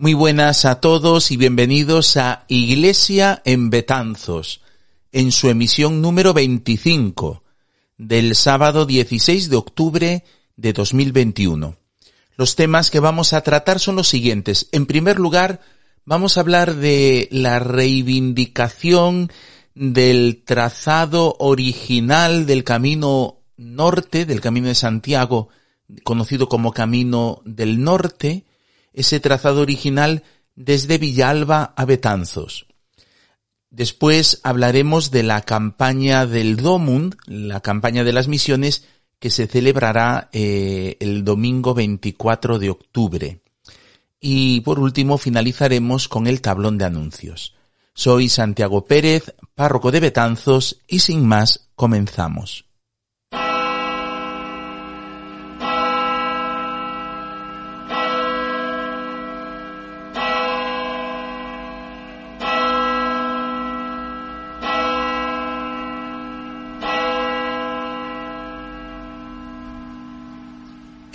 Muy buenas a todos y bienvenidos a Iglesia en Betanzos, en su emisión número 25 del sábado 16 de octubre de 2021. Los temas que vamos a tratar son los siguientes. En primer lugar, vamos a hablar de la reivindicación del trazado original del camino norte, del camino de Santiago, conocido como Camino del Norte, ese trazado original desde Villalba a Betanzos. Después hablaremos de la campaña del Domund, la campaña de las misiones, que se celebrará eh, el domingo 24 de octubre. Y por último finalizaremos con el tablón de anuncios. Soy Santiago Pérez, párroco de Betanzos, y sin más comenzamos.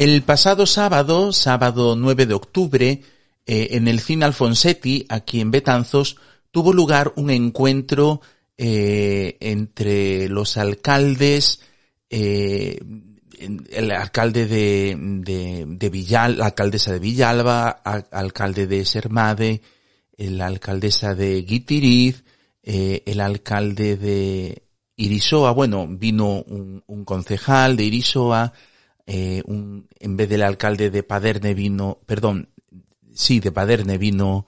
El pasado sábado, sábado 9 de octubre, eh, en el Cine Alfonsetti, aquí en Betanzos, tuvo lugar un encuentro eh, entre los alcaldes, eh, el alcalde de, de, Villal, la alcaldesa de Villalba, alcalde de Sermade, la alcaldesa de Guitiriz, el alcalde de Irisoa, bueno, vino un, un concejal de Irisoa, eh, un, en vez del alcalde de Paderne vino, perdón, sí, de Paderne vino,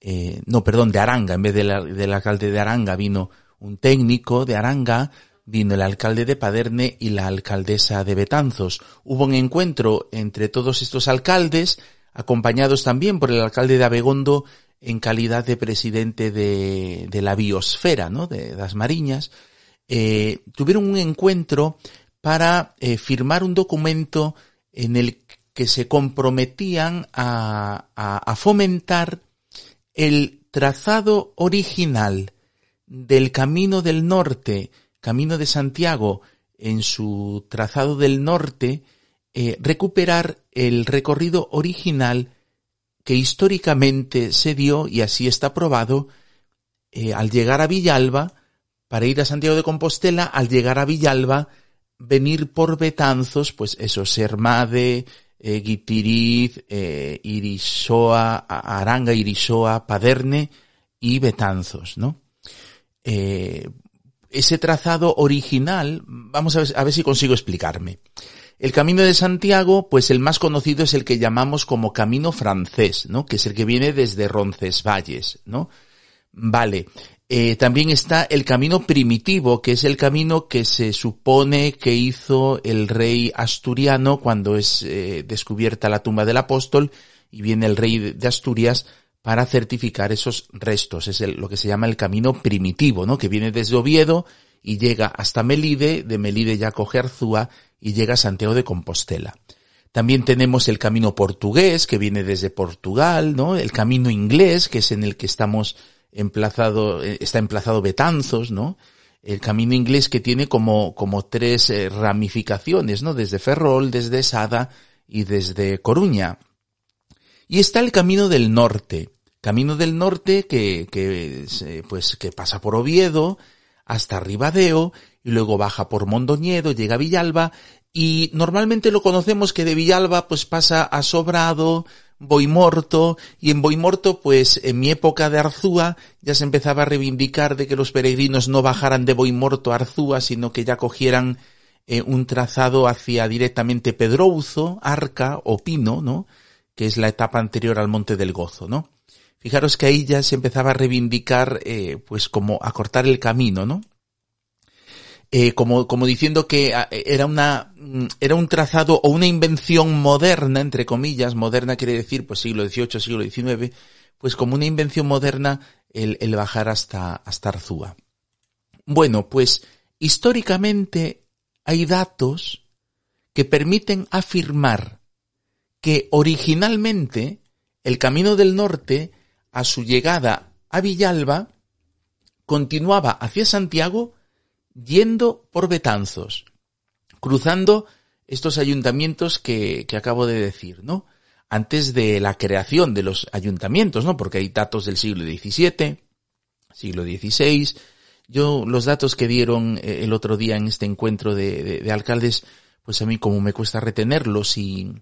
eh, no, perdón, de Aranga, en vez del alcalde de Aranga vino un técnico de Aranga, vino el alcalde de Paderne y la alcaldesa de Betanzos. Hubo un encuentro entre todos estos alcaldes, acompañados también por el alcalde de Abegondo en calidad de presidente de, de la biosfera, ¿no? De las Mariñas. Eh, tuvieron un encuentro para eh, firmar un documento en el que se comprometían a, fomentar el trazado original del Camino del Norte, Camino de Santiago, en su trazado del norte, eh, recuperar el recorrido original que históricamente se dio, y así está probado, eh, al llegar a Villalba, para ir a Santiago de Compostela, al llegar a Villalba, venir por Betanzos, pues eso, Sermade, eh, Guitiriz, eh, Irisoa, Aranga, Irisoa, Paderne y Betanzos, ¿no? Eh, ese trazado original, vamos a ver, a ver si consigo explicarme. El camino de Santiago, pues el más conocido es el que llamamos como camino francés, ¿no? Que es el que viene desde Roncesvalles, ¿no? Vale. Eh, también está el camino primitivo, que es el camino que se supone que hizo el rey asturiano cuando es eh, descubierta la tumba del apóstol y viene el rey de Asturias para certificar esos restos. Es lo que se llama el camino primitivo, ¿no? Que viene desde Oviedo y llega hasta Melide, de Melide ya coge Arzúa y llega a Santiago de Compostela. También tenemos el camino portugués, que viene desde Portugal, ¿no? El camino inglés, que es en el que estamos emplazado, eh, está emplazado Betanzos, ¿no? El camino inglés que tiene como, como tres eh, ramificaciones, ¿no? Desde Ferrol, desde Sada y desde Coruña. Y está el camino del norte. Camino del norte que, que, pues, que pasa por Oviedo hasta Ribadeo y luego baja por Mondoñedo, llega a Villalba y normalmente lo conocemos que de Villalba pues pasa a Sobrado, Boimorto, y en Boimorto, pues en mi época de Arzúa, ya se empezaba a reivindicar de que los peregrinos no bajaran de Boimorto a Arzúa, sino que ya cogieran eh, un trazado hacia directamente Pedrouzo, Arca o Pino, ¿no? Que es la etapa anterior al Monte del Gozo, ¿no? Fijaros que ahí ya se empezaba a reivindicar, eh, pues como a cortar el camino, ¿no? Eh, como, como diciendo que ah, era una, mm, era un trazado o una invención moderna, entre comillas, moderna quiere decir pues siglo XVIII, siglo XIX, pues como una invención moderna el, el bajar hasta, hasta Arzúa. Bueno, pues históricamente hay datos que permiten afirmar que originalmente el camino del norte, a su llegada a Villalba, continuaba hacia Santiago yendo por Betanzos, cruzando estos ayuntamientos que, que acabo de decir, ¿no? Antes de la creación de los ayuntamientos, ¿no? Porque hay datos del siglo XVII, siglo XVI. Yo, los datos que dieron eh, el otro día en este encuentro de, de alcaldes, pues a mí como me cuesta retenerlos y,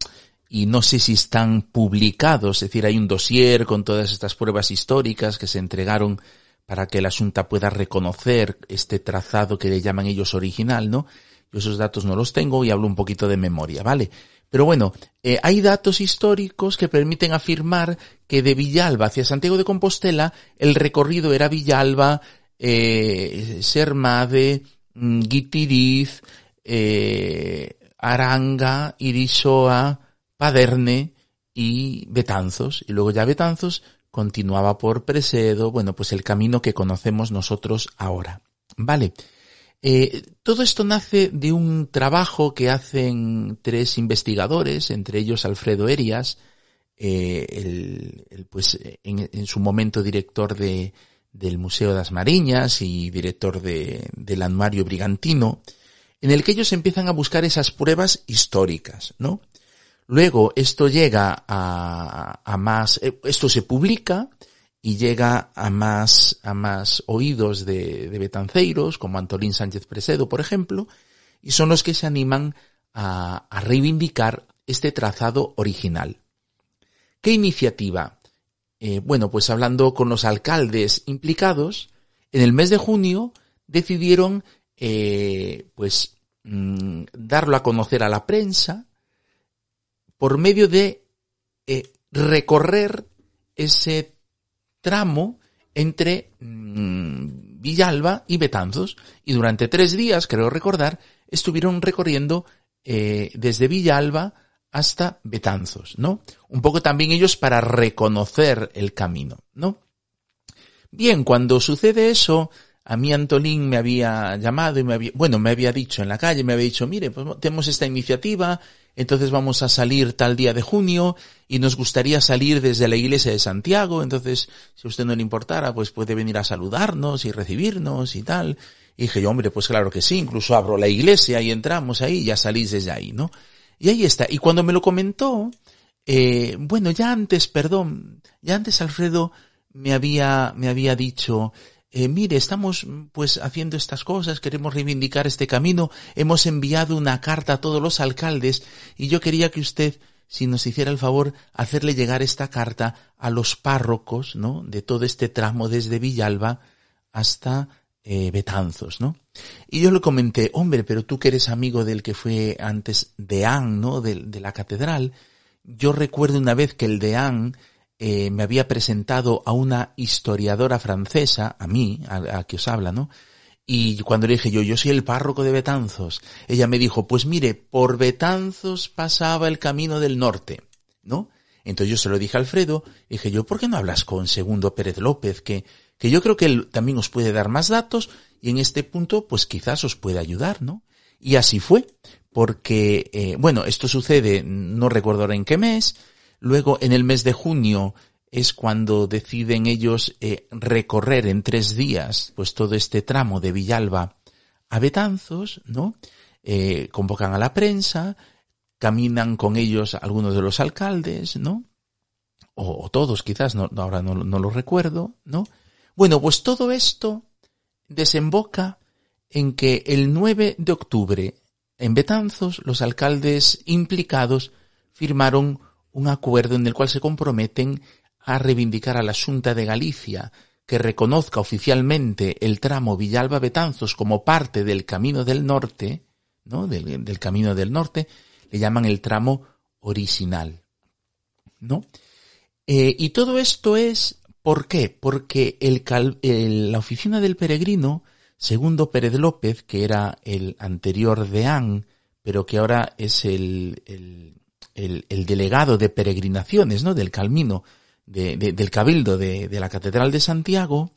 y no sé si están publicados, es decir, hay un dossier con todas estas pruebas históricas que se entregaron para que la Asunta pueda reconocer este trazado que le llaman ellos original, ¿no? Yo esos datos no los tengo y hablo un poquito de memoria, ¿vale? Pero bueno, eh, hay datos históricos que permiten afirmar que de Villalba hacia Santiago de Compostela el recorrido era Villalba, eh, Sermade, mm, Guitiriz, eh, Aranga, Irisoa, Paderne y Betanzos. Y luego ya Betanzos continuaba por Presedo, bueno, pues el camino que conocemos nosotros ahora. Vale. Eh, todo esto nace de un trabajo que hacen tres investigadores, entre ellos Alfredo Erias, eh, el, pues en, en, su momento director de, del Museo de las Mariñas y director de, del Anuario Brigantino, en el que ellos empiezan a buscar esas pruebas históricas, ¿no? Luego esto llega a, a más, eh, esto se publica y llega a más, a más oídos de, de betanceiros, como Antolín Sánchez Presedo, por ejemplo, y son los que se animan a, a reivindicar este trazado original. ¿Qué iniciativa? Eh, bueno, pues hablando con los alcaldes implicados, en el mes de junio decidieron, eh, pues, mm, darlo a conocer a la prensa, por medio de eh, recorrer ese tramo entre mmm, Villalba y Betanzos. Y durante tres días, creo recordar, estuvieron recorriendo eh, desde Villalba hasta Betanzos, ¿no? Un poco también ellos para reconocer el camino, ¿no? Bien, cuando sucede eso, a mí Antolín me había llamado y me había, bueno, me había dicho en la calle, me había dicho, mire, pues tenemos esta iniciativa, entonces vamos a salir tal día de junio y nos gustaría salir desde la iglesia de Santiago, entonces si a usted no le importara, pues puede venir a saludarnos y recibirnos y tal. Y dije yo, hombre, pues claro que sí, incluso abro la iglesia y entramos ahí y ya salís desde ahí, ¿no? Y ahí está. Y cuando me lo comentó, eh, bueno, ya antes, perdón, ya antes Alfredo me había, me había dicho, eh, mire, estamos pues haciendo estas cosas, queremos reivindicar este camino, hemos enviado una carta a todos los alcaldes y yo quería que usted, si nos hiciera el favor, hacerle llegar esta carta a los párrocos, ¿no? De todo este tramo desde Villalba hasta eh, Betanzos, ¿no? Y yo le comenté, hombre, pero tú que eres amigo del que fue antes deán, ¿no? De, de la catedral, yo recuerdo una vez que el deán eh, me había presentado a una historiadora francesa, a mí, a, a, que os habla, ¿no? Y cuando le dije yo, yo soy el párroco de Betanzos, ella me dijo, pues mire, por Betanzos pasaba el camino del norte, ¿no? Entonces yo se lo dije a Alfredo, y dije yo, ¿por qué no hablas con Segundo Pérez López? Que, que yo creo que él también os puede dar más datos y en este punto, pues quizás os puede ayudar, ¿no? Y así fue, porque, eh, bueno, esto sucede, no recuerdo ahora en qué mes, Luego, en el mes de junio, es cuando deciden ellos eh, recorrer en tres días, pues todo este tramo de Villalba a Betanzos, ¿no? Eh, convocan a la prensa, caminan con ellos algunos de los alcaldes, ¿no? O, todos quizás, no, ahora no, no lo recuerdo, ¿no? Bueno, pues todo esto desemboca en que el 9 de octubre en Betanzos los alcaldes implicados firmaron un acuerdo en el cual se comprometen a reivindicar a la Junta de Galicia que reconozca oficialmente el tramo Villalba-Betanzos como parte del Camino del Norte, ¿no? Del, del, Camino del Norte, le llaman el tramo original, ¿no? Eh, y todo esto es, ¿por qué? Porque el, la oficina del peregrino Segundo Pérez López, que era el anterior deán, pero que ahora es el, el, el, delegado de peregrinaciones, ¿no? Del Calmino, de, del Cabildo de, de la Catedral de Santiago,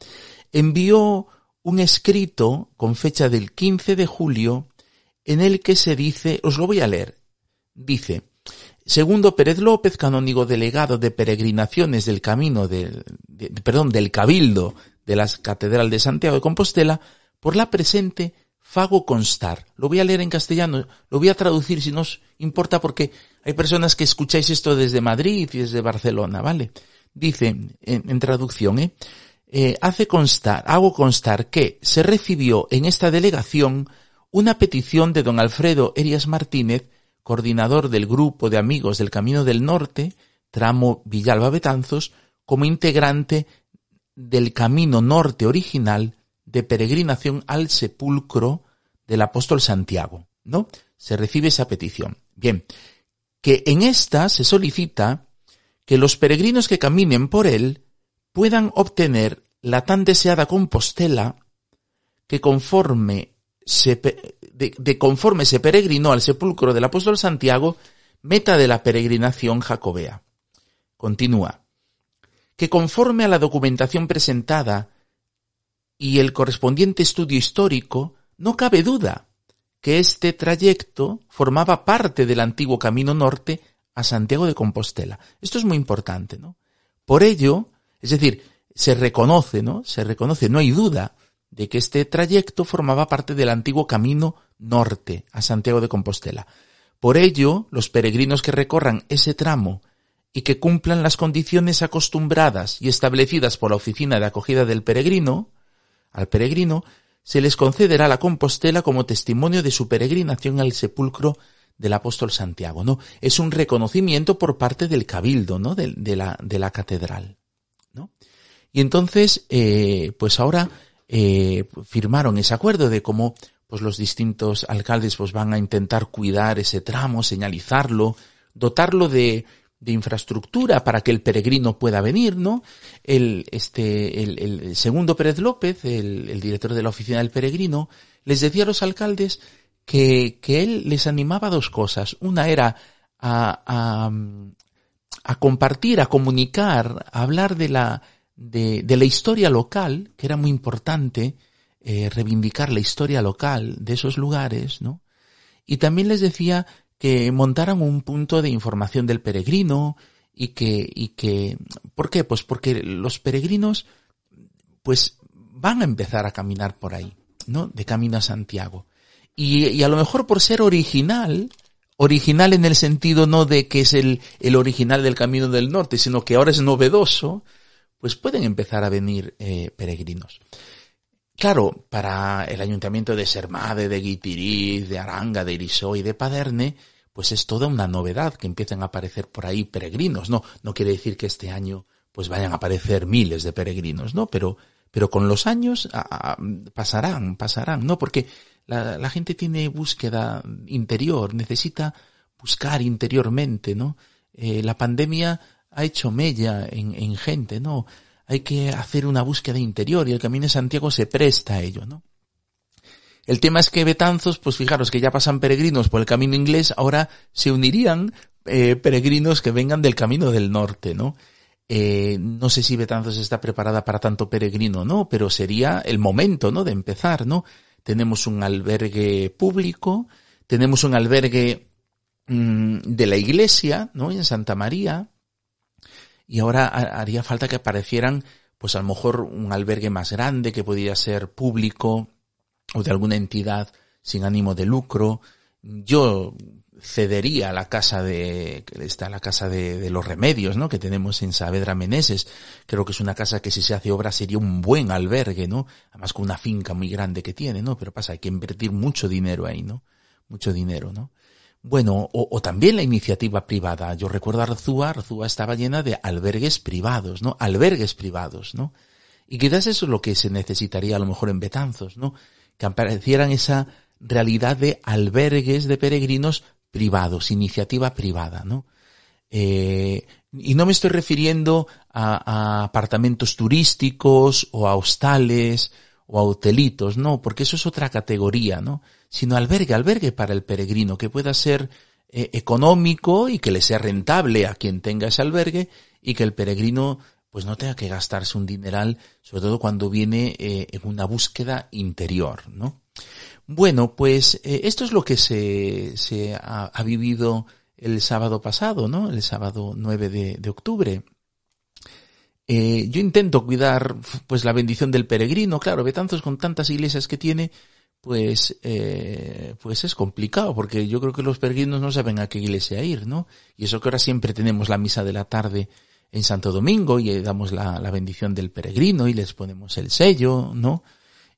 envió un escrito con fecha del 15 de julio en el que se dice, os lo voy a leer, dice, segundo Pérez López, canónigo delegado de peregrinaciones del camino del, perdón, del Cabildo de la Catedral de Santiago de Compostela, por la presente fago constar. Lo voy a leer en castellano, lo voy a traducir si nos importa porque hay personas que escucháis esto desde Madrid y desde Barcelona, ¿vale? Dice en, traducción, ¿eh? ¿eh? hace constar, hago constar que se recibió en esta delegación una petición de don Alfredo Erias Martínez, coordinador del grupo de amigos del Camino del Norte, tramo Villalba Betanzos, como integrante del Camino Norte original de peregrinación al sepulcro del apóstol Santiago, ¿no? Se recibe esa petición. Bien, que en esta se solicita que los peregrinos que caminen por él puedan obtener la tan deseada Compostela que conforme se, de, conforme se peregrinó al sepulcro del apóstol Santiago, meta de la peregrinación jacobea. Continúa. Que conforme a la documentación presentada y el correspondiente estudio histórico, no cabe duda que este trayecto formaba parte del antiguo camino norte a Santiago de Compostela. Esto es muy importante, ¿no? Por ello, es decir, se reconoce, ¿no? Se reconoce, no hay duda de que este trayecto formaba parte del antiguo camino norte a Santiago de Compostela. Por ello, los peregrinos que recorran ese tramo y que cumplan las condiciones acostumbradas y establecidas por la oficina de acogida del peregrino, al peregrino se les concederá la Compostela como testimonio de su peregrinación al sepulcro del apóstol Santiago, ¿no? Es un reconocimiento por parte del cabildo, ¿no? De, la, de la catedral, ¿no? Y entonces, eh, pues ahora eh, firmaron ese acuerdo de cómo pues los distintos alcaldes pues van a intentar cuidar ese tramo, señalizarlo, dotarlo de, de infraestructura para que el peregrino pueda venir, ¿no? El, este, el, el segundo Pérez López, el, el, director de la oficina del peregrino, les decía a los alcaldes que, que él les animaba dos cosas. Una era a, a, a compartir, a comunicar, a hablar de la, de, de la historia local, que era muy importante, eh, reivindicar la historia local de esos lugares, ¿no? Y también les decía que montaran un punto de información del peregrino y que, y que, ¿por qué? Pues porque los peregrinos, pues van a empezar a caminar por ahí, ¿no? De camino a Santiago. Y, y a lo mejor por ser original, original en el sentido no de que es el, el original del Camino del Norte, sino que ahora es novedoso, pues pueden empezar a venir eh, peregrinos. Claro, para el ayuntamiento de Sermade, de Guitiriz, de Aranga, de Irisó y de Paderne, pues es toda una novedad que empiecen a aparecer por ahí peregrinos. No, no quiere decir que este año pues vayan a aparecer miles de peregrinos, ¿no? Pero, pero con los años pasarán, pasarán, ¿no? Porque la, gente tiene búsqueda interior, necesita buscar interiormente, ¿no? Eh, la pandemia ha hecho mella en, en gente, ¿no? Hay que hacer una búsqueda interior y el Camino de Santiago se presta a ello, ¿no? El tema es que Betanzos, pues fijaros que ya pasan peregrinos por el camino inglés, ahora se unirían eh, peregrinos que vengan del camino del norte, ¿no? Eh, no sé si Betanzos está preparada para tanto peregrino, ¿no? Pero sería el momento, ¿no? De empezar, ¿no? Tenemos un albergue público, tenemos un albergue mmm, de la iglesia, ¿no? En Santa María. Y ahora haría falta que aparecieran, pues a lo mejor un albergue más grande que podría ser público, o de alguna entidad sin ánimo de lucro. Yo cedería la casa de, está la casa de, los remedios, ¿no? Que tenemos en Saavedra Meneses. Creo que es una casa que si se hace obra sería un buen albergue, ¿no? Además con una finca muy grande que tiene, ¿no? Pero pasa, hay que invertir mucho dinero ahí, ¿no? Mucho dinero, ¿no? Bueno, o, o también la iniciativa privada. Yo recuerdo a Arzúa, Arzúa estaba llena de albergues privados, ¿no? Albergues privados, ¿no? Y quizás eso es lo que se necesitaría a lo mejor en Betanzos, ¿no? Que aparecieran esa realidad de albergues de peregrinos privados, iniciativa privada, ¿no? Eh, y no me estoy refiriendo a, a, apartamentos turísticos o a hostales o a hotelitos, no, porque eso es otra categoría, ¿no? Sino albergue, albergue para el peregrino, que pueda ser eh, económico y que le sea rentable a quien tenga ese albergue y que el peregrino pues no tenga que gastarse un dineral, sobre todo cuando viene eh, en una búsqueda interior, ¿no? Bueno, pues eh, esto es lo que se, se ha, ha, vivido el sábado pasado, ¿no? El sábado 9 de, octubre. Eh, yo intento cuidar pues la bendición del peregrino, claro, Betanzos con tantas iglesias que tiene, pues, eh, pues es complicado, porque yo creo que los peregrinos no saben a qué iglesia ir, ¿no? Y eso que ahora siempre tenemos la misa de la tarde en Santo Domingo y damos la, la bendición del peregrino y les ponemos el sello, ¿no?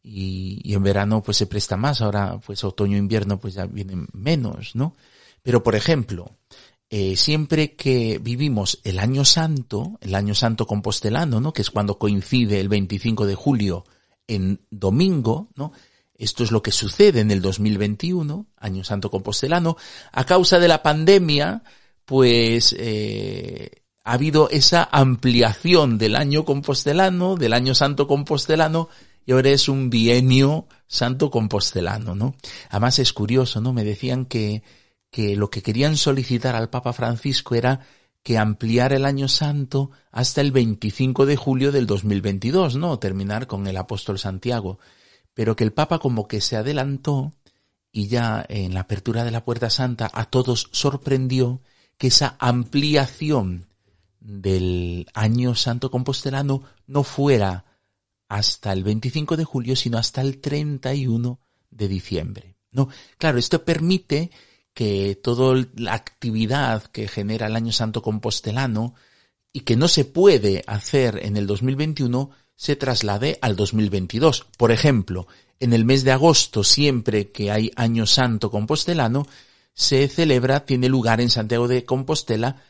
Y, en verano pues se presta más, ahora pues otoño invierno pues ya vienen menos, ¿no? Pero por ejemplo, eh, siempre que vivimos el año santo, el año santo compostelano, ¿no? Que es cuando coincide el 25 de julio en domingo, ¿no? Esto es lo que sucede en el 2021, año santo compostelano, a causa de la pandemia, pues eh, ha habido esa ampliación del año compostelano, del año santo compostelano, y ahora es un bienio santo compostelano, ¿no? Además es curioso, ¿no? Me decían que que lo que querían solicitar al Papa Francisco era que ampliara el año santo hasta el 25 de julio del 2022, ¿no? Terminar con el apóstol Santiago. Pero que el Papa como que se adelantó y ya en la apertura de la Puerta Santa a todos sorprendió que esa ampliación del año santo compostelano no fuera hasta el 25 de julio, sino hasta el 31 de diciembre. No, claro, esto permite que toda la actividad que genera el Año Santo Compostelano y que no se puede hacer en el 2021 se traslade al 2022. Por ejemplo, en el mes de agosto, siempre que hay Año Santo Compostelano, se celebra, tiene lugar en Santiago de Compostela,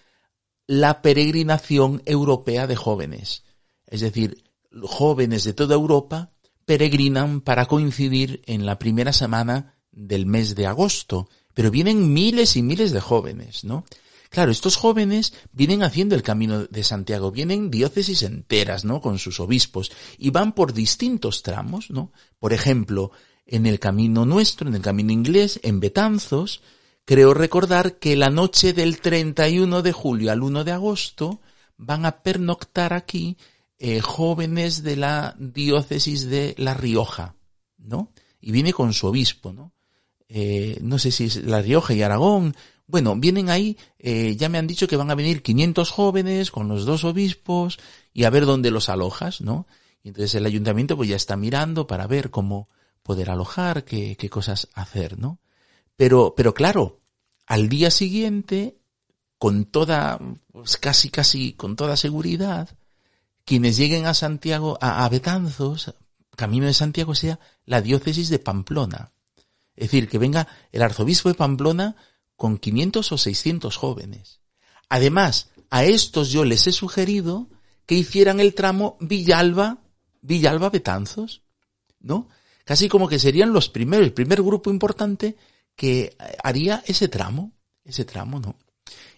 la peregrinación europea de jóvenes. Es decir, jóvenes de toda Europa peregrinan para coincidir en la primera semana del mes de agosto pero vienen miles y miles de jóvenes, ¿no? Claro, estos jóvenes vienen haciendo el camino de Santiago, vienen diócesis enteras, ¿no? Con sus obispos y van por distintos tramos, ¿no? Por ejemplo, en el camino nuestro, en el camino inglés, en Betanzos, creo recordar que la noche del 31 de julio al 1 de agosto van a pernoctar aquí eh, jóvenes de la diócesis de La Rioja, ¿no? Y viene con su obispo, ¿no? eh, no sé si es La Rioja y Aragón. Bueno, vienen ahí, eh, ya me han dicho que van a venir 500 jóvenes con los dos obispos y a ver dónde los alojas, ¿no? Entonces el ayuntamiento pues ya está mirando para ver cómo poder alojar, qué, qué cosas hacer, ¿no? Pero, pero claro, al día siguiente, con toda, pues casi, casi, con toda seguridad, quienes lleguen a Santiago, a, Betanzos, camino de Santiago sea la diócesis de Pamplona. Es decir, que venga el arzobispo de Pamplona con 500 o 600 jóvenes. Además, a estos yo les he sugerido que hicieran el tramo Villalba, Villalba Betanzos, ¿no? Casi como que serían los primeros, el primer grupo importante que haría ese tramo, ese tramo, ¿no?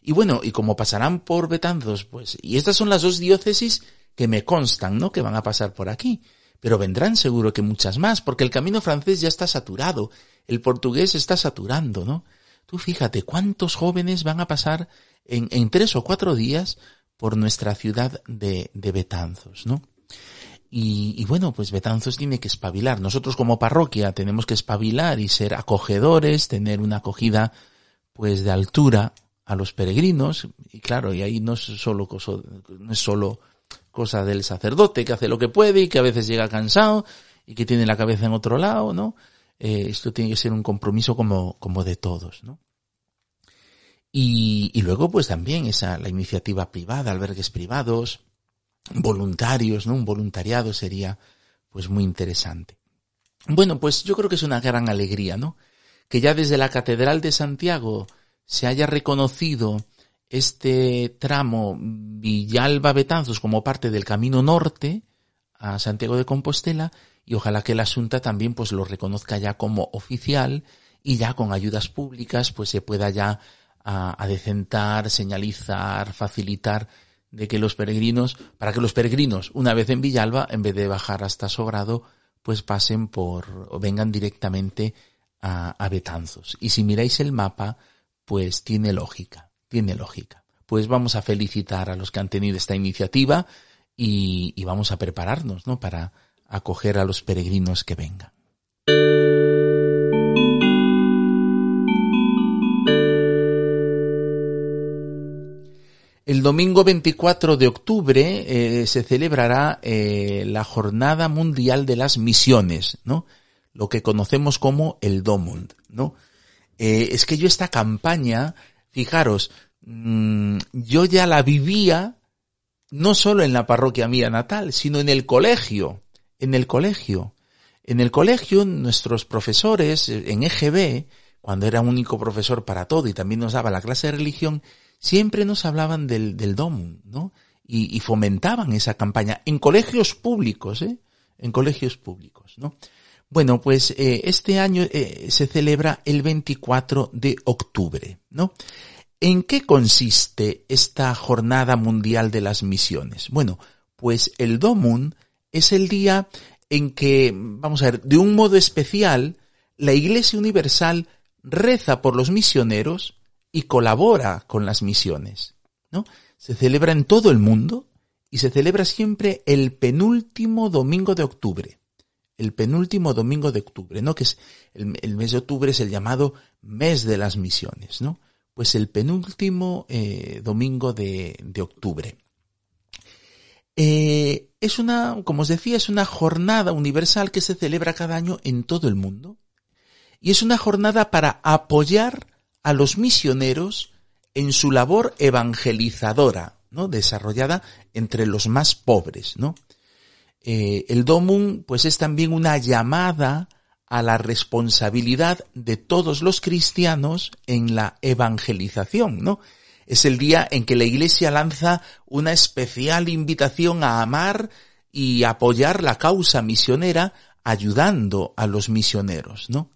Y bueno, y como pasarán por Betanzos, pues, y estas son las dos diócesis que me constan, ¿no? Que van a pasar por aquí. Pero vendrán seguro que muchas más, porque el camino francés ya está saturado el portugués está saturando, ¿no? Tú fíjate cuántos jóvenes van a pasar en, en tres o cuatro días por nuestra ciudad de, de Betanzos, ¿no? Y, y, bueno, pues Betanzos tiene que espabilar. Nosotros como parroquia tenemos que espabilar y ser acogedores, tener una acogida pues de altura a los peregrinos. Y claro, y ahí no es solo cosa, no es solo cosa del sacerdote que hace lo que puede y que a veces llega cansado y que tiene la cabeza en otro lado, ¿no? eh, esto tiene que ser un compromiso como, como de todos, ¿no? Y, y luego, pues también esa, la iniciativa privada, albergues privados, voluntarios, ¿no? Un voluntariado sería, pues, muy interesante. Bueno, pues yo creo que es una gran alegría, ¿no? Que ya desde la Catedral de Santiago se haya reconocido este tramo Villalba Betanzos como parte del camino norte a Santiago de Compostela y ojalá que el asunto también pues lo reconozca ya como oficial y ya con ayudas públicas pues se pueda ya a, a decentar, señalizar, facilitar de que los peregrinos, para que los peregrinos, una vez en Villalba, en vez de bajar hasta Sobrado, pues pasen por, o vengan directamente a, Betanzos. Y si miráis el mapa, pues tiene lógica, tiene lógica. Pues vamos a felicitar a los que han tenido esta iniciativa y, y vamos a prepararnos, ¿no? Para acoger a los peregrinos que vengan. El domingo 24 de octubre eh, se celebrará eh, la Jornada Mundial de las Misiones, ¿no? Lo que conocemos como el Domund, ¿no? Eh, es que yo esta campaña, fijaros, mmm, yo ya la vivía no solo en la parroquia mía natal, sino en el colegio, en el colegio. En el colegio, nuestros profesores, en EGB, cuando era único profesor para todo y también nos daba la clase de religión, siempre nos hablaban del, del ¿no? Y, y, fomentaban esa campaña en colegios públicos, ¿eh? En colegios públicos, ¿no? Bueno, pues eh, este año eh, se celebra el 24 de octubre, ¿no? ¿En qué consiste esta Jornada Mundial de las Misiones? Bueno, pues el Domun es el día en que, vamos a ver, de un modo especial, la Iglesia Universal reza por los misioneros y colabora con las misiones, ¿no? Se celebra en todo el mundo y se celebra siempre el penúltimo domingo de octubre. El penúltimo domingo de octubre, ¿no? Que es el, mes de octubre es el llamado mes de las misiones, ¿no? Pues el penúltimo eh, domingo de, de octubre. Eh, es una, como os decía, es una jornada universal que se celebra cada año en todo el mundo. Y es una jornada para apoyar a los misioneros en su labor evangelizadora, ¿no? Desarrollada entre los más pobres, ¿no? Eh, el Domum, pues es también una llamada a la responsabilidad de todos los cristianos en la evangelización, ¿no? Es el día en que la Iglesia lanza una especial invitación a amar y apoyar la causa misionera ayudando a los misioneros, ¿no?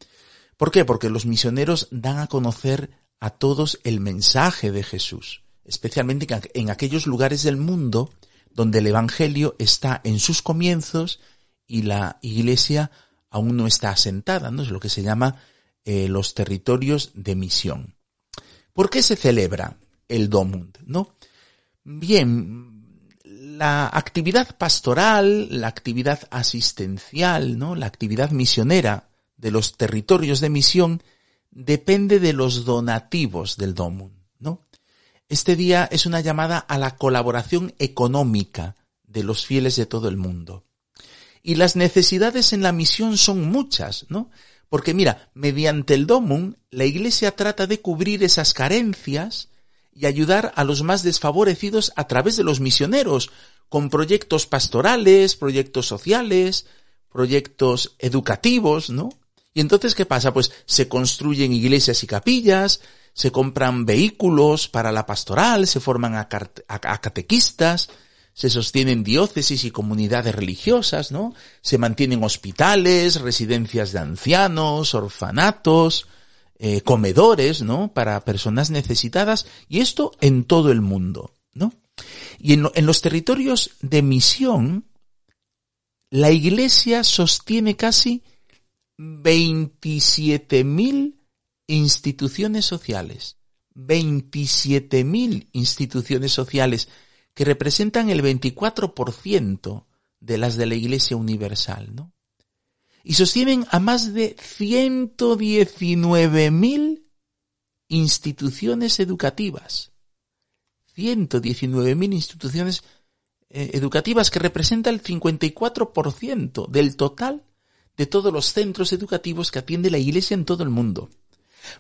¿Por qué? Porque los misioneros dan a conocer a todos el mensaje de Jesús, especialmente en aquellos lugares del mundo donde el Evangelio está en sus comienzos y la Iglesia aún no está asentada, ¿no? Es lo que se llama eh, los territorios de misión. ¿Por qué se celebra el Domund, no? Bien, la actividad pastoral, la actividad asistencial, ¿no? La actividad misionera de los territorios de misión depende de los donativos del DOMUN, ¿no? Este día es una llamada a la colaboración económica de los fieles de todo el mundo. Y las necesidades en la misión son muchas, ¿no? Porque mira, mediante el DOMUN, la Iglesia trata de cubrir esas carencias y ayudar a los más desfavorecidos a través de los misioneros, con proyectos pastorales, proyectos sociales, proyectos educativos, ¿no? Y entonces, ¿qué pasa? Pues se construyen iglesias y capillas, se compran vehículos para la pastoral, se forman a, catequistas, se sostienen diócesis y comunidades religiosas, ¿no? Se mantienen hospitales, residencias de ancianos, orfanatos, eh, comedores, ¿no? Para personas necesitadas, y esto en todo el mundo, ¿no? Y en, en los territorios de misión, la iglesia sostiene casi 27.000 instituciones sociales. 27.000 instituciones sociales que representan el 24% de las de la Iglesia Universal, ¿no? Y sostienen a más de 119.000 instituciones educativas. 119.000 instituciones eh, educativas que representan el 54% del total de todos los centros educativos que atiende la Iglesia en todo el mundo.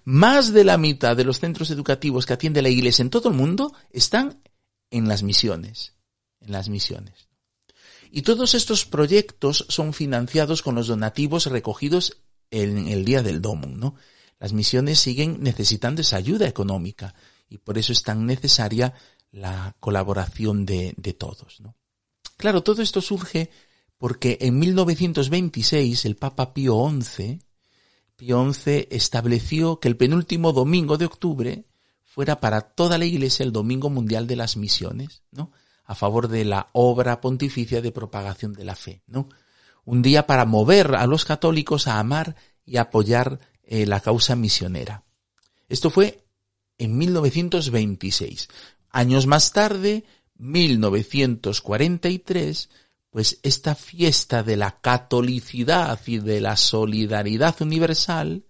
Más de la mitad de los centros educativos que atiende la Iglesia en todo el mundo están en las misiones, en las misiones. Y todos estos proyectos son financiados con los donativos recogidos en el día del Domo, ¿no? Las misiones siguen necesitando esa ayuda económica y por eso es tan necesaria la colaboración de, de todos. Claro, todo esto surge porque en 1926 el Papa Pío XI, Pío XI estableció que el penúltimo domingo de octubre fuera para toda la Iglesia el Domingo Mundial de las Misiones, ¿no? A favor de la obra pontificia de propagación de la fe, ¿no? un día para mover a los católicos a amar y apoyar eh, la causa misionera. Esto fue en 1926. Años más tarde, 1943, pues esta fiesta de la catolicidad y de la solidaridad universal,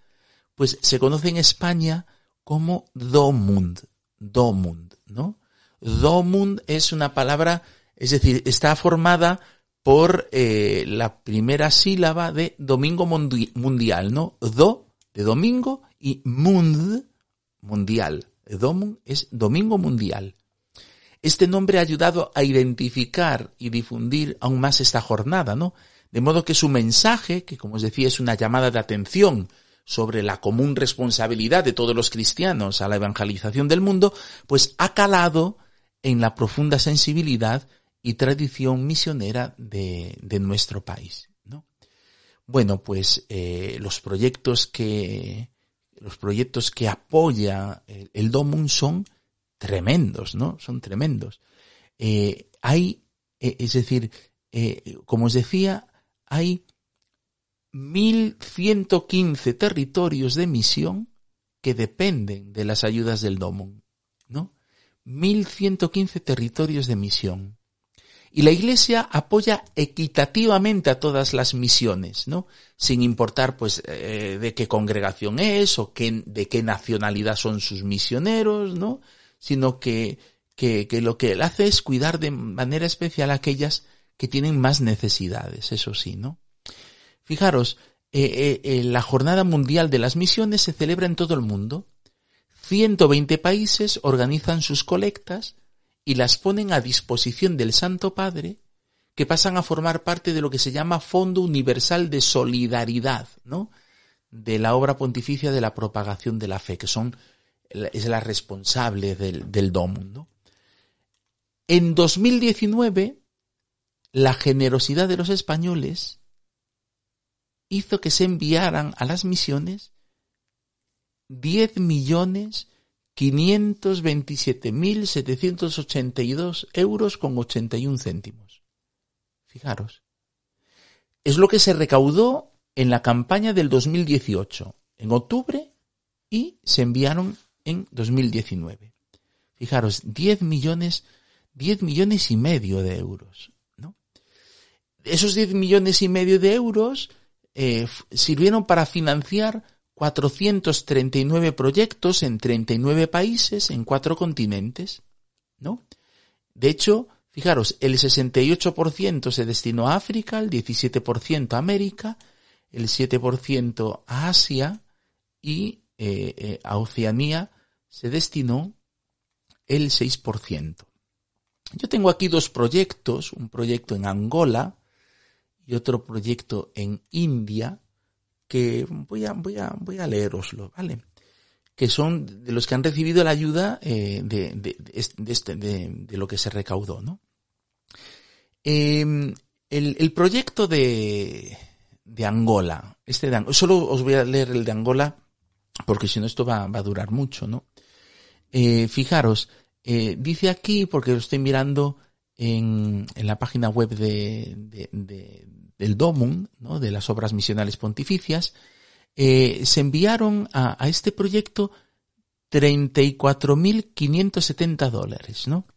pues se conoce en España como Domund, Domund, ¿no? Domund es una palabra, es decir, está formada por eh, la primera sílaba de domingo mundial, ¿no? Do, de domingo, y mund, mundial. Domund es domingo mundial. Este nombre ha ayudado a identificar y difundir aún más esta jornada, ¿no? De modo que su mensaje, que como os decía es una llamada de atención sobre la común responsabilidad de todos los cristianos a la evangelización del mundo, pues ha calado en la profunda sensibilidad y tradición misionera de, nuestro país. ¿no? Bueno, pues eh, los proyectos que los proyectos que apoya el, el DOMUN son tremendos, ¿no? Son tremendos. Eh, hay, eh, es decir, eh, como os decía, hay 1.115 territorios de misión que dependen de las ayudas del DOMUN, ¿no? 1.115 territorios de misión. Y la Iglesia apoya equitativamente a todas las misiones, ¿no? Sin importar, pues, de qué congregación es o qué, de qué nacionalidad son sus misioneros, ¿no? Sino que, que, que lo que él hace es cuidar de manera especial a aquellas que tienen más necesidades, eso sí, ¿no? Fijaros, eh, eh, la Jornada Mundial de las Misiones se celebra en todo el mundo. 120 países organizan sus colectas y las ponen a disposición del Santo Padre, que pasan a formar parte de lo que se llama Fondo Universal de Solidaridad, ¿no? De la obra pontificia de la propagación de la fe, que son es la responsable del, del DOMUN. En 2019, la generosidad de los españoles hizo que se enviaran a las misiones 10 millones 527 mil 782 euros con 81 céntimos. Fijaros. Es lo que se recaudó en la campaña del 2018, en octubre, y se enviaron en 2019. Fijaros, 10 millones, 10 millones y medio de euros. ¿no? Esos 10 millones y medio de euros eh, sirvieron para financiar 439 proyectos en 39 países en cuatro continentes. ¿no? De hecho, fijaros, el 68% se destinó a África, el 17% a América, el 7% a Asia y eh, eh, a Oceanía se destinó el 6%. Yo tengo aquí dos proyectos, un proyecto en Angola y otro proyecto en India, que voy a, voy a, voy a leeroslo, ¿vale? Que son de los que han recibido la ayuda eh, de, de, de, este, lo que se recaudó, ¿no? Eh, el, el, proyecto de, Angola, este de, solo os voy a leer el de Angola, porque si no esto va, va a durar mucho, ¿no? Eh, fijaros, eh, dice aquí, porque lo estoy mirando en, en la página web de, de, de, del DOMUN, ¿no? de las obras misionales pontificias, eh, se enviaron a, a este proyecto 34.570 dólares, ¿no?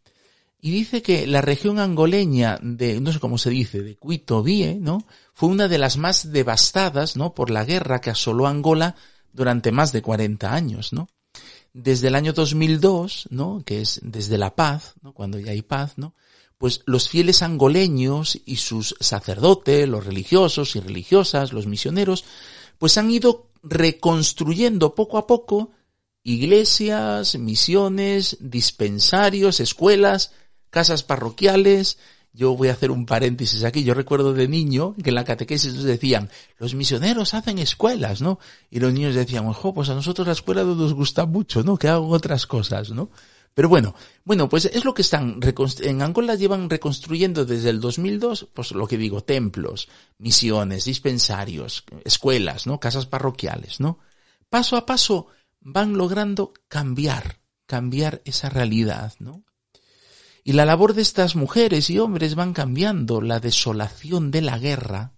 Y dice que la región angoleña de, no sé cómo se dice, de Cuito Vie, ¿no? Fue una de las más devastadas, ¿no? Por la guerra que asoló Angola durante más de 40 años, ¿no? Desde el año 2002, ¿no? Que es desde la paz, ¿no? Cuando ya hay paz, ¿no? Pues los fieles angoleños y sus sacerdotes, los religiosos y religiosas, los misioneros, pues han ido reconstruyendo poco a poco iglesias, misiones, dispensarios, escuelas, casas parroquiales, yo voy a hacer un paréntesis aquí. Yo recuerdo de niño que en la catequesis nos decían, los misioneros hacen escuelas, ¿no? Y los niños decían, ojo, pues a nosotros la escuela no nos gusta mucho, ¿no? Que hagan otras cosas, ¿no? Pero bueno, bueno, pues es lo que están, en Angola llevan reconstruyendo desde el 2002, pues lo que digo, templos, misiones, dispensarios, escuelas, ¿no? Casas parroquiales, ¿no? Paso a paso van logrando cambiar, cambiar esa realidad, ¿no? Y la labor de estas mujeres y hombres van cambiando la desolación de la guerra,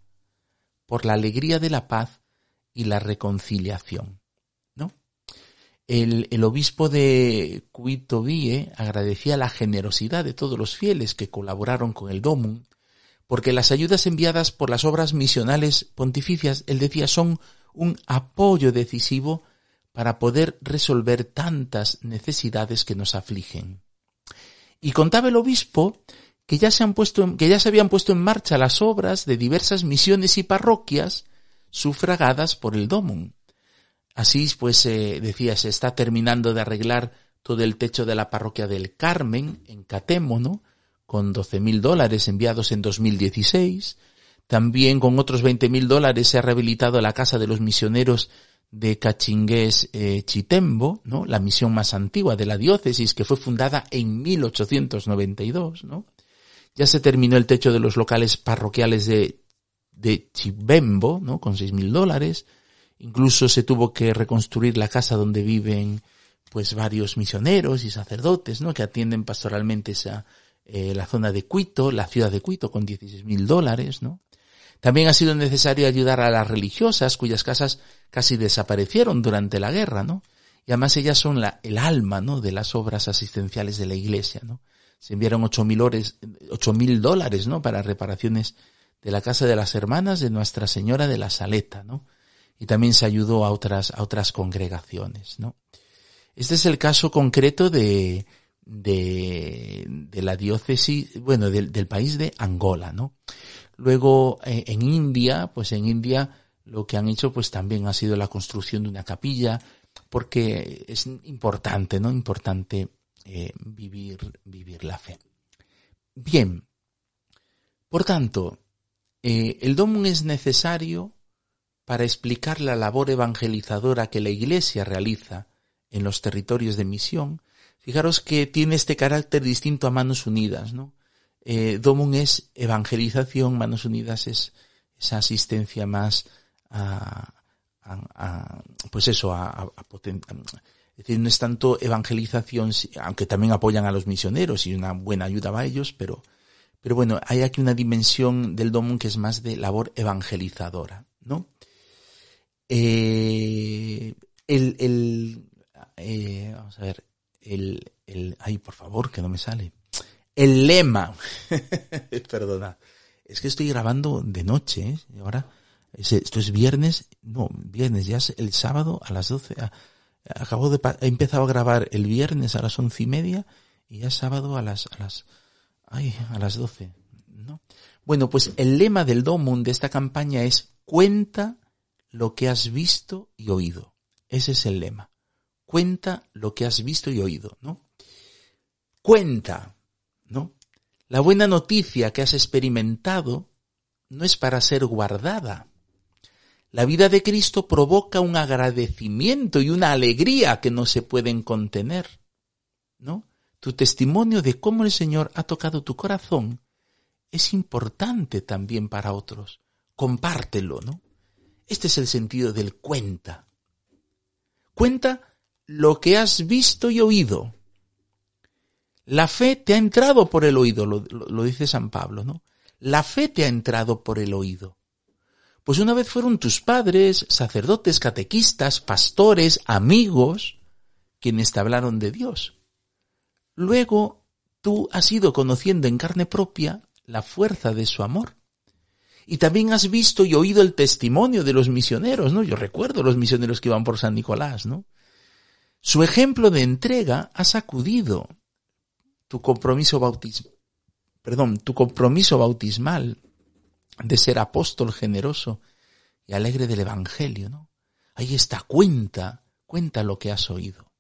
por la alegría de la paz y la reconciliación. ¿no? El, obispo de Vie agradecía la generosidad de todos los fieles que colaboraron con el Domum, porque las ayudas enviadas por las obras misionales pontificias, él decía, son un apoyo decisivo para poder resolver tantas necesidades que nos afligen. Y contaba el obispo que ya se han puesto, que ya se habían puesto en marcha las obras de diversas misiones y parroquias sufragadas por el Domum. Así, pues, eh, decía, se está terminando de arreglar todo el techo de la parroquia del Carmen, en Catémono, con doce mil dólares enviados en 2016. También con otros veinte mil dólares se ha rehabilitado la casa de los misioneros de Cachingués eh, Chitembo, ¿no? La misión más antigua de la diócesis que fue fundada en 1892, ¿no? Ya se terminó el techo de los locales parroquiales de, de Chibembo, ¿no? Con seis mil dólares. Incluso se tuvo que reconstruir la casa donde viven, pues, varios misioneros y sacerdotes, ¿no? Que atienden pastoralmente esa, eh, la zona de Cuito, la ciudad de Cuito, con dieciséis mil dólares, ¿no? También ha sido necesario ayudar a las religiosas cuyas casas casi desaparecieron durante la guerra, ¿no? Y además ellas son el alma, ¿no? De las obras asistenciales de la iglesia, ¿no? Se enviaron ocho mil, dólares, ¿no? Para reparaciones de la casa de las hermanas de Nuestra Señora de la Saleta, ¿no? Y también se ayudó a otras, a otras congregaciones, ¿no? Este es el caso concreto de, de, de la diócesis, bueno, del país de Angola, ¿no? Luego, eh, en India, pues en India lo que han hecho pues también ha sido la construcción de una capilla, porque es importante, ¿no? Importante eh, vivir, vivir la fe. Bien, por tanto, eh, el domum es necesario para explicar la labor evangelizadora que la Iglesia realiza en los territorios de misión. Fijaros que tiene este carácter distinto a manos unidas, ¿no? Eh, Domum es evangelización, Manos Unidas es esa asistencia más a, pues eso, a, es decir, no es tanto evangelización, aunque también apoyan a los misioneros y una buena ayuda va a ellos, pero, pero bueno, hay aquí una dimensión del Domum que es más de labor evangelizadora, ¿no? Eh, el, el, eh, vamos a ver, el, el, ay, por favor, que no me sale. El lema, perdona, es que estoy grabando de noche, ¿eh? ahora, esto es viernes, no, viernes, ya es el sábado a las 12, acabo de, he empezado a grabar el viernes a las once y media y ya es sábado a las, a las, ay, a las doce, ¿no? Bueno, pues el lema del Domum de esta campaña es cuenta lo que has visto y oído. Ese es el lema. Cuenta lo que has visto y oído, ¿no? Cuenta, ¿no? La buena noticia que has experimentado no es para ser guardada, la vida de Cristo provoca un agradecimiento y una alegría que no se pueden contener. ¿No? Tu testimonio de cómo el Señor ha tocado tu corazón es importante también para otros. Compártelo, ¿no? Este es el sentido del cuenta. Cuenta lo que has visto y oído. La fe te ha entrado por el oído, lo, dice San Pablo, ¿no? La fe te ha entrado por el oído. Pues una vez fueron tus padres, sacerdotes, catequistas, pastores, amigos, quienes te hablaron de Dios. Luego tú has ido conociendo en carne propia la fuerza de su amor. Y también has visto y oído el testimonio de los misioneros, ¿no? Yo recuerdo los misioneros que iban por San Nicolás, ¿no? Su ejemplo de entrega ha sacudido tu compromiso bautismal, perdón, tu compromiso bautismal de ser apóstol generoso y alegre del Evangelio, ¿no? Ahí está, cuenta, cuenta lo que has oído.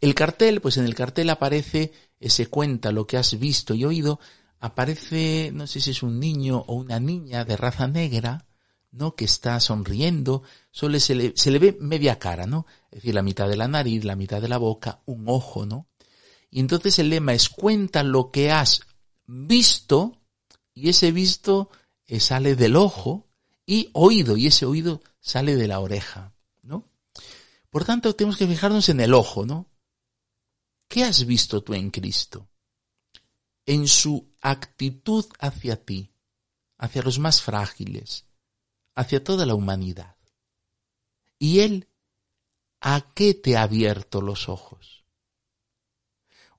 El cartel, pues en el cartel aparece ese cuenta lo que has visto y oído, aparece, no sé si es un niño o una niña de raza negra, ¿no? Que está sonriendo, solo se le, se le ve media cara, ¿no? Es decir, la mitad de la nariz, la mitad de la boca, un ojo, ¿no? Y entonces el lema es cuenta lo que has visto y ese visto eh, sale del ojo y oído y ese oído sale de la oreja, ¿no? Por tanto, tenemos que fijarnos en el ojo, ¿no? ¿Qué has visto tú en Cristo? En su actitud hacia ti, hacia los más frágiles, hacia toda la humanidad. ¿Y Él a qué te ha abierto los ojos?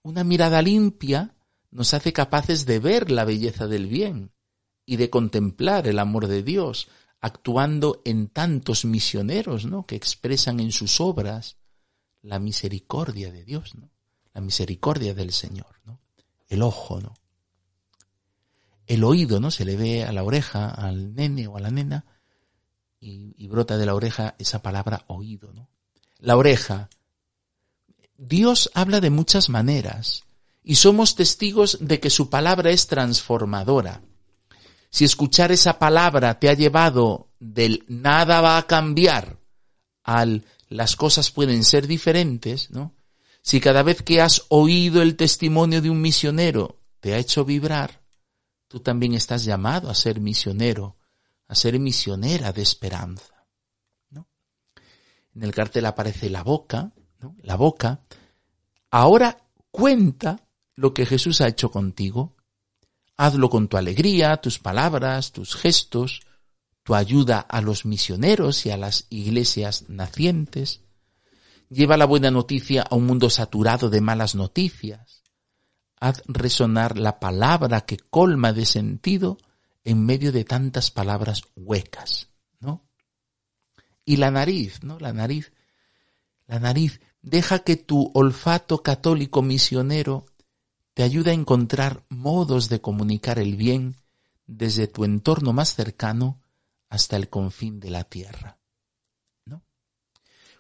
Una mirada limpia nos hace capaces de ver la belleza del bien y de contemplar el amor de Dios, actuando en tantos misioneros, ¿no? que expresan en sus obras la misericordia de Dios, ¿no? La misericordia del Señor, ¿no? El ojo, ¿no? El oído, ¿no? Se le ve a la oreja al nene o a la nena y, y brota de la oreja esa palabra oído, ¿no? La oreja. Dios habla de muchas maneras y somos testigos de que su palabra es transformadora. Si escuchar esa palabra te ha llevado del nada va a cambiar al las cosas pueden ser diferentes, ¿no? Si cada vez que has oído el testimonio de un misionero te ha hecho vibrar, tú también estás llamado a ser misionero, a ser misionera de esperanza, ¿no? En el cartel aparece la boca, La boca. Ahora cuenta lo que Jesús ha hecho contigo. Hazlo con tu alegría, tus palabras, tus gestos, tu ayuda a los misioneros y a las iglesias nacientes. Lleva la buena noticia a un mundo saturado de malas noticias. Haz resonar la palabra que colma de sentido en medio de tantas palabras huecas, ¿no? Y la nariz, ¿no? La nariz, la nariz, deja que tu olfato católico misionero te ayude a encontrar modos de comunicar el bien desde tu entorno más cercano hasta el confín de la tierra. ¿No?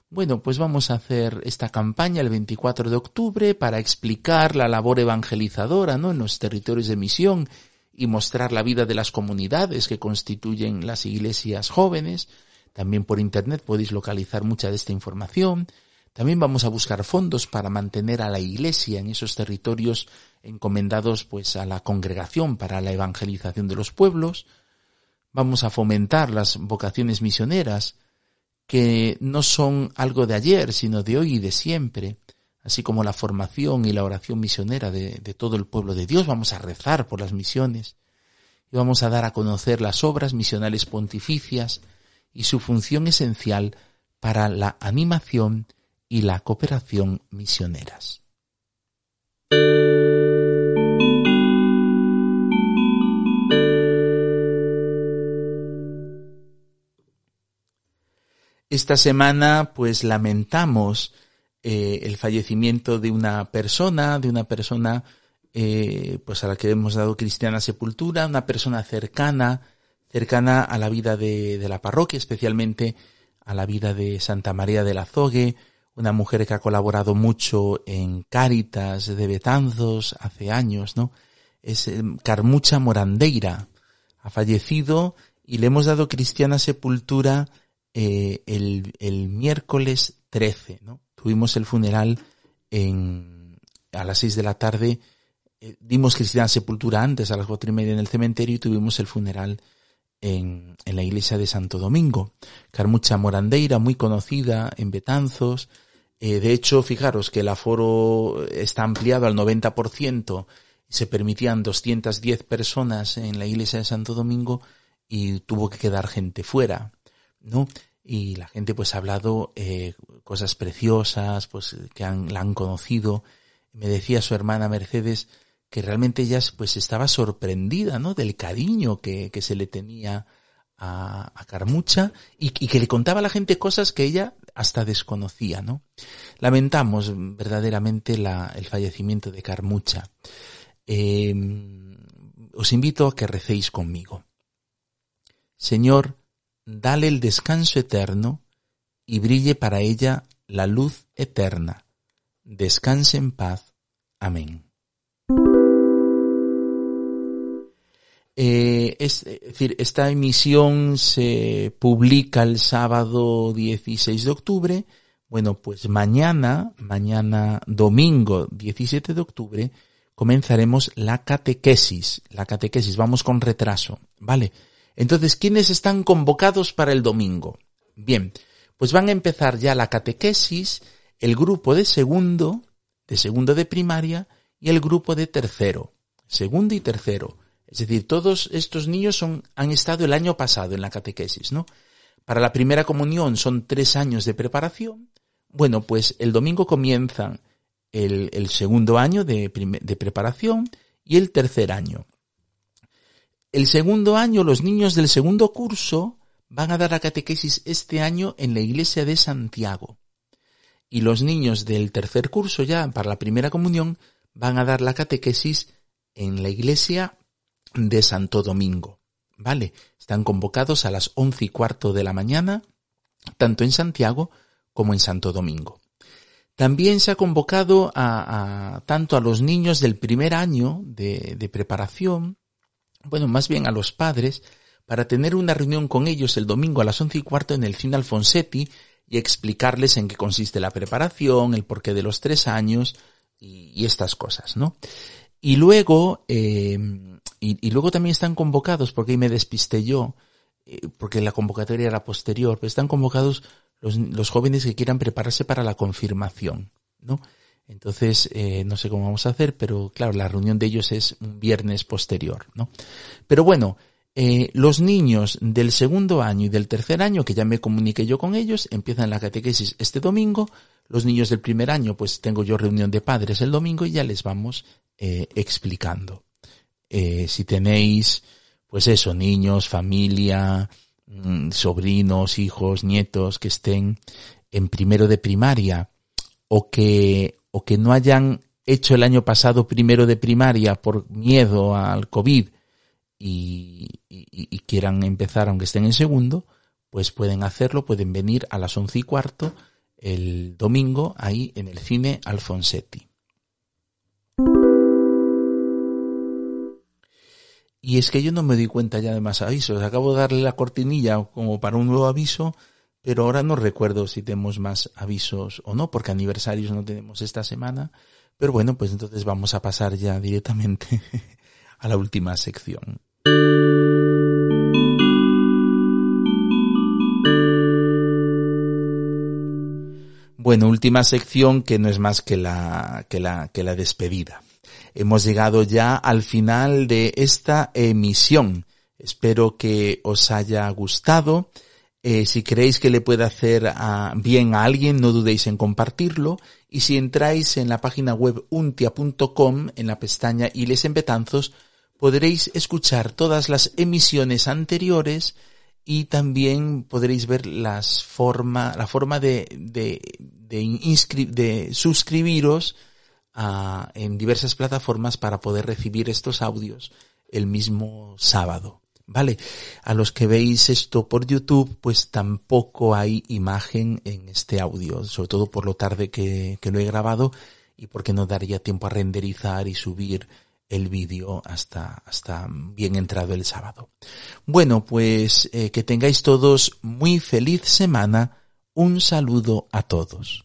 Bueno, pues vamos a hacer esta campaña el 24 de octubre para explicar la labor evangelizadora en los territorios de misión y mostrar la vida de las comunidades que constituyen las iglesias jóvenes. También por internet podéis localizar mucha de esta información. También vamos a buscar fondos para mantener a la iglesia en esos territorios encomendados pues a la congregación para la evangelización de los pueblos. Vamos a fomentar las vocaciones misioneras, que no son algo de ayer, sino de hoy y de siempre, así como la formación y la oración misionera de, de todo el pueblo de Dios. Vamos a rezar por las misiones y vamos a dar a conocer las obras misionales pontificias y su función esencial para la animación y la cooperación misioneras. Esta semana pues lamentamos eh, el fallecimiento de una persona, de una persona eh, pues a la que hemos dado cristiana sepultura, una persona cercana, cercana a la vida de, de la parroquia, especialmente a la vida de Santa María del Azogue, una mujer que ha colaborado mucho en Cáritas de Betanzos hace años, ¿no? Es eh, Carmucha Morandeira. Ha fallecido y le hemos dado cristiana sepultura eh, el, el, miércoles 13, ¿no? Tuvimos el funeral en, a las 6 de la tarde, eh, dimos cristiana sepultura antes, a las cuatro y media en el cementerio y tuvimos el funeral en, en la iglesia de Santo Domingo. Carmucha Morandeira, muy conocida en Betanzos. Eh, de hecho, fijaros que el aforo está ampliado al 90%, se permitían 210 personas en la iglesia de Santo Domingo y tuvo que quedar gente fuera. ¿no? Y la gente pues ha hablado eh, cosas preciosas, pues que han, la han conocido. Me decía su hermana Mercedes que realmente ella pues estaba sorprendida, ¿no? Del cariño que, que se le tenía a, Carmucha y, que le contaba a la gente cosas que ella hasta desconocía, ¿no? Lamentamos verdaderamente el fallecimiento de Carmucha. Eh, os invito a que recéis conmigo. Señor, dale el descanso eterno y brille para ella la luz eterna. Descanse en paz. Amén. Eh, es, decir, esta emisión se publica el sábado 16 de octubre. Bueno, pues mañana, mañana domingo 17 de octubre, comenzaremos la catequesis. La catequesis, vamos con retraso, ¿vale? Entonces, ¿quiénes están convocados para el domingo? Bien, pues van a empezar ya la catequesis, el grupo de segundo, de segundo de primaria y el grupo de tercero, segundo y tercero. Es decir, todos estos niños han estado el año pasado en la catequesis, ¿no? Para la primera comunión son tres años de preparación. Bueno, pues el domingo comienzan el, el segundo año de, de preparación y el tercer año. El segundo año, los niños del segundo curso van a dar la catequesis este año en la iglesia de Santiago. Y los niños del tercer curso ya, para la primera comunión, van a dar la catequesis en la iglesia de Santo Domingo. ¿Vale? Están convocados a las once y cuarto de la mañana, tanto en Santiago como en Santo Domingo. También se ha convocado a, tanto a los niños del primer año de, de preparación, bueno, más bien a los padres, para tener una reunión con ellos el domingo a las once y cuarto en el cine Alfonsetti y explicarles en qué consiste la preparación, el porqué de los tres años y, estas cosas, ¿no? Y luego, eh, y, luego también están convocados, porque ahí me despisté yo, eh, porque la convocatoria era posterior, pero están convocados los, los jóvenes que quieran prepararse para la confirmación, ¿no? Entonces, eh, no sé cómo vamos a hacer, pero claro, la reunión de ellos es un viernes posterior, ¿no? Pero bueno, eh, los niños del segundo año y del tercer año, que ya me comuniqué yo con ellos, empiezan la catequesis este domingo. Los niños del primer año, pues tengo yo reunión de padres el domingo y ya les vamos eh, explicando. Eh, si tenéis, pues eso, niños, familia, mm, sobrinos, hijos, nietos que estén en primero de primaria o que o que no hayan hecho el año pasado primero de primaria por miedo al COVID y, quieran empezar aunque estén en segundo, pues pueden hacerlo, pueden venir a las once y cuarto el domingo ahí en el cine Alfonsetti. Y es que yo no me di cuenta ya de más avisos. Acabo de darle la cortinilla como para un nuevo aviso pero ahora no recuerdo si tenemos más avisos o no, porque aniversarios no tenemos esta semana. Pero bueno, pues entonces vamos a pasar ya directamente a la última sección. Bueno, última sección que no es más que la, que la, que la despedida. Hemos llegado ya al final de esta emisión. Espero que os haya gustado eh, si creéis que le puede hacer ah, bien a alguien, no dudéis en compartirlo. Y si entráis en la página web untia.com, en la pestaña Iles en Betanzos, podréis escuchar todas las emisiones anteriores y también podréis ver las forma, la forma de, de, de, suscribiros en diversas plataformas para poder recibir estos audios el mismo sábado. Vale, a los que veis esto por YouTube, pues tampoco hay imagen en este audio, sobre todo por lo tarde que, lo he grabado y porque no daría tiempo a renderizar y subir el vídeo hasta, hasta bien entrado el sábado. Bueno, pues eh, que tengáis todos muy feliz semana. Un saludo a todos.